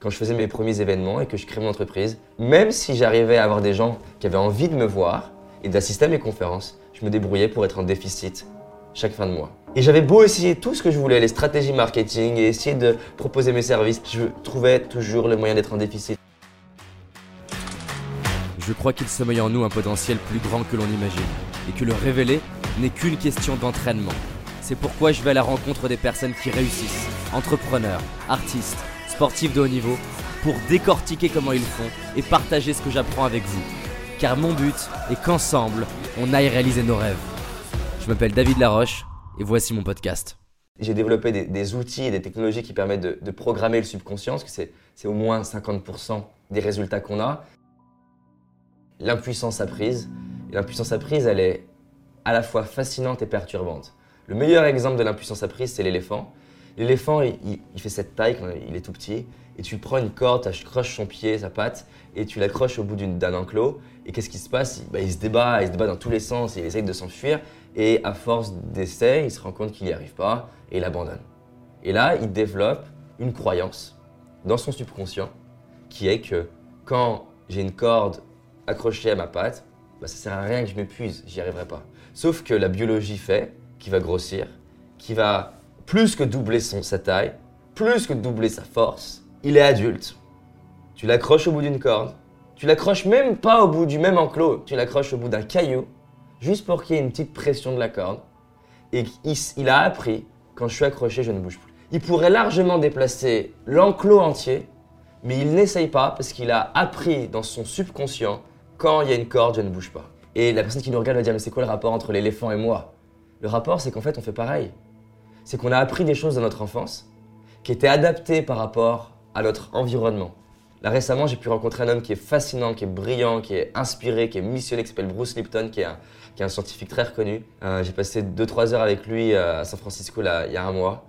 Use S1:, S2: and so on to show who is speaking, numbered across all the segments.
S1: quand je faisais mes premiers événements et que je créais mon entreprise, même si j'arrivais à avoir des gens qui avaient envie de me voir et d'assister à mes conférences, je me débrouillais pour être en déficit chaque fin de mois. Et j'avais beau essayer tout ce que je voulais, les stratégies marketing et essayer de proposer mes services, je trouvais toujours le moyen d'être en déficit.
S2: Je crois qu'il sommeille en nous un potentiel plus grand que l'on imagine et que le révéler n'est qu'une question d'entraînement. C'est pourquoi je vais à la rencontre des personnes qui réussissent, entrepreneurs, artistes, sportifs de haut niveau, pour décortiquer comment ils font et partager ce que j'apprends avec vous. Car mon but est qu'ensemble, on aille réaliser nos rêves. Je m'appelle David Laroche et voici mon podcast.
S1: J'ai développé des, outils et des technologies qui permettent de, programmer le subconscient, que c'est au moins 50% des résultats qu'on a. L'impuissance apprise. L'impuissance apprise, elle est à la fois fascinante et perturbante. Le meilleur exemple de l'impuissance apprise, c'est l'éléphant. L'éléphant, il, fait cette taille quand il est tout petit, et tu prends une corde, tu accroches son pied, sa patte, et tu l'accroches au bout d'un enclos. Et qu'est-ce qui se passe? Il, bah, il, se débat, il se débat dans tous les sens, il essaye de s'enfuir, et à force d'essais, il se rend compte qu'il n'y arrive pas, et il abandonne. Et là, il développe une croyance dans son subconscient, qui est que quand j'ai une corde accrochée à ma patte, bah, ça sert à rien que je m'épuise, j'y arriverai pas. Sauf que la biologie fait qu'il va grossir, qu'il va plus que doubler son, sa taille, plus que doubler sa force. Il est adulte. Tu l'accroches au bout d'une corde. Tu l'accroches même pas au bout du même enclos. Tu l'accroches au bout d'un caillou, juste pour qu'il y ait une petite pression de la corde. Et il, a appris, quand je suis accroché, je ne bouge plus. Il pourrait largement déplacer l'enclos entier, mais il n'essaye pas parce qu'il a appris dans son subconscient, quand il y a une corde, je ne bouge pas. Et la personne qui nous regarde va dire, mais c'est quoi le rapport entre l'éléphant et moi? Le rapport, c'est qu'en fait, on fait pareil c'est qu'on a appris des choses dans notre enfance qui étaient adaptées par rapport à notre environnement. Là récemment, j'ai pu rencontrer un homme qui est fascinant, qui est brillant, qui est inspiré, qui est missionné, qui s'appelle Bruce Lipton, qui est un, scientifique très reconnu. Euh, j'ai passé 2-3 heures avec lui euh, à San Francisco il y a un mois.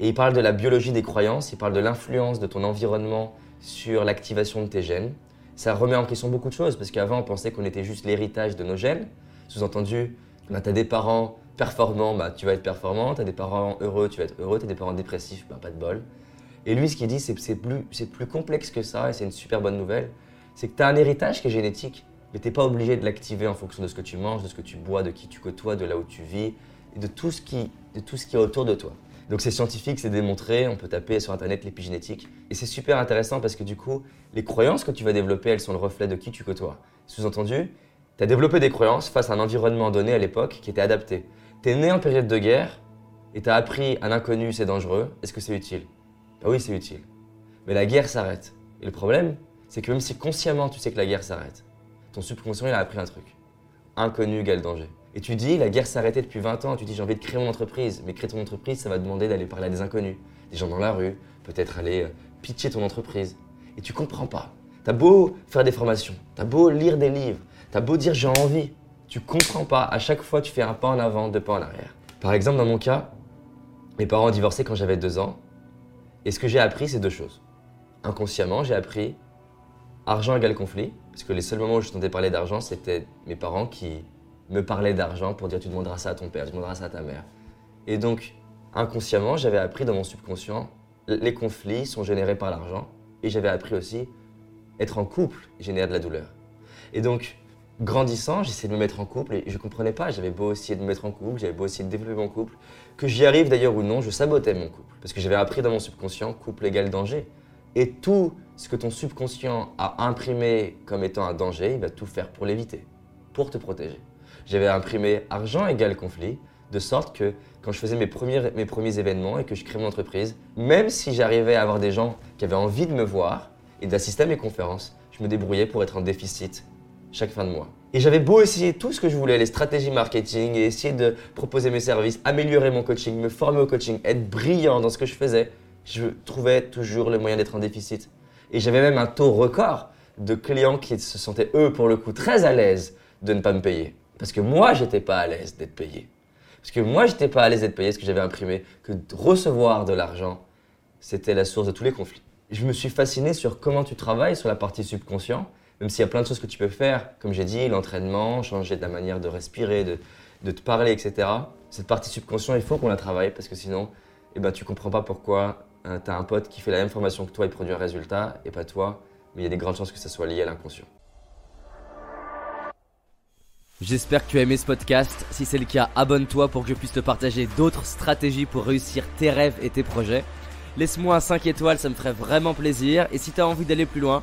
S1: Et il parle de la biologie des croyances, il parle de l'influence de ton environnement sur l'activation de tes gènes. Ça remet en question beaucoup de choses, parce qu'avant on pensait qu'on était juste l'héritage de nos gènes. Sous-entendu, tu as des parents performant, bah, tu vas être performant. Tu as des parents heureux, tu vas être heureux. Tu as des parents dépressifs, bah, pas de bol. Et lui, ce qu'il dit, c'est c'est plus, plus complexe que ça, et c'est une super bonne nouvelle. C'est que tu as un héritage qui est génétique, mais tu n'es pas obligé de l'activer en fonction de ce que tu manges, de ce que tu bois, de qui tu côtoies, de là où tu vis, et de tout ce qui, de tout ce qui est autour de toi. Donc c'est scientifique, c'est démontré, on peut taper sur internet l'épigénétique. Et c'est super intéressant parce que du coup, les croyances que tu vas développer, elles sont le reflet de qui tu côtoies. Sous-entendu, tu as développé des croyances face à un environnement donné à l'époque qui était adapté. T'es né en période de guerre et t'as appris à l'inconnu c'est dangereux, est-ce que c'est utile? Bah oui, c'est utile. Mais la guerre s'arrête. Et le problème, c'est que même si consciemment tu sais que la guerre s'arrête, ton subconscient il a appris un truc. Inconnu égale danger. Et tu dis, la guerre s'est arrêtée depuis 20 ans, tu dis j'ai envie de créer mon entreprise. Mais créer ton entreprise, ça va demander d'aller parler à des inconnus, des gens dans la rue, peut-être aller euh, pitcher ton entreprise. Et tu comprends pas. T'as beau faire des formations, t'as beau lire des livres, t'as beau dire j'ai envie, tu comprends pas. À chaque fois, tu fais un pas en avant, deux pas en arrière. Par exemple, dans mon cas, mes parents ont divorcé quand j'avais deux ans. Et ce que j'ai appris, c'est deux choses. Inconsciemment, j'ai appris argent égale conflit. Parce que les seuls moments où je t'entendais parler d'argent, c'était mes parents qui me parlaient d'argent pour dire tu demanderas ça à ton père, tu demanderas ça à ta mère. Et donc, inconsciemment, j'avais appris dans mon subconscient, les conflits sont générés par l'argent. Et j'avais appris aussi, être en couple génère de la douleur. Et donc, grandissant, j'essayais de me mettre en couple et je ne comprenais pas. J'avais beau essayer de me mettre en couple, j'avais beau essayer de développer mon couple. Que j'y arrive d'ailleurs ou non, je sabotais mon couple. Parce que j'avais appris dans mon subconscient couple égale danger. Et tout ce que ton subconscient a imprimé comme étant un danger, il va tout faire pour l'éviter, pour te protéger. J'avais imprimé argent égale conflit, de sorte que quand je faisais mes premiers, mes premiers événements et que je créais mon entreprise, même si j'arrivais à avoir des gens qui avaient envie de me voir et d'assister à mes conférences, je me débrouillais pour être en déficit chaque fin de mois. Et j'avais beau essayer tout ce que je voulais, les stratégies marketing, et essayer de proposer mes services, améliorer mon coaching, me former au coaching, être brillant dans ce que je faisais, je trouvais toujours le moyen d'être en déficit. Et j'avais même un taux record de clients qui se sentaient, eux, pour le coup, très à l'aise de ne pas me payer. Parce que moi, j'étais pas à l'aise d'être payé. Parce que moi, j'étais pas à l'aise d'être payé, parce que j'avais imprimé que recevoir de l'argent, c'était la source de tous les conflits. Je me suis fasciné sur comment tu travailles sur la partie subconscient même s'il y a plein de choses que tu peux faire, comme j'ai dit, l'entraînement, changer la manière de respirer, de, te parler, etc. Cette partie subconsciente, il faut qu'on la travaille parce que sinon, eh ben, tu comprends pas pourquoi euh, t'as un pote qui fait la même formation que toi, il produit un résultat, et pas toi, mais il y a des grandes chances que ça soit lié à l'inconscient.
S2: J'espère que tu as aimé ce podcast. Si c'est le cas, abonne-toi pour que je puisse te partager d'autres stratégies pour réussir tes rêves et tes projets. Laisse-moi un 5 étoiles, ça me ferait vraiment plaisir. Et si tu as envie d'aller plus loin,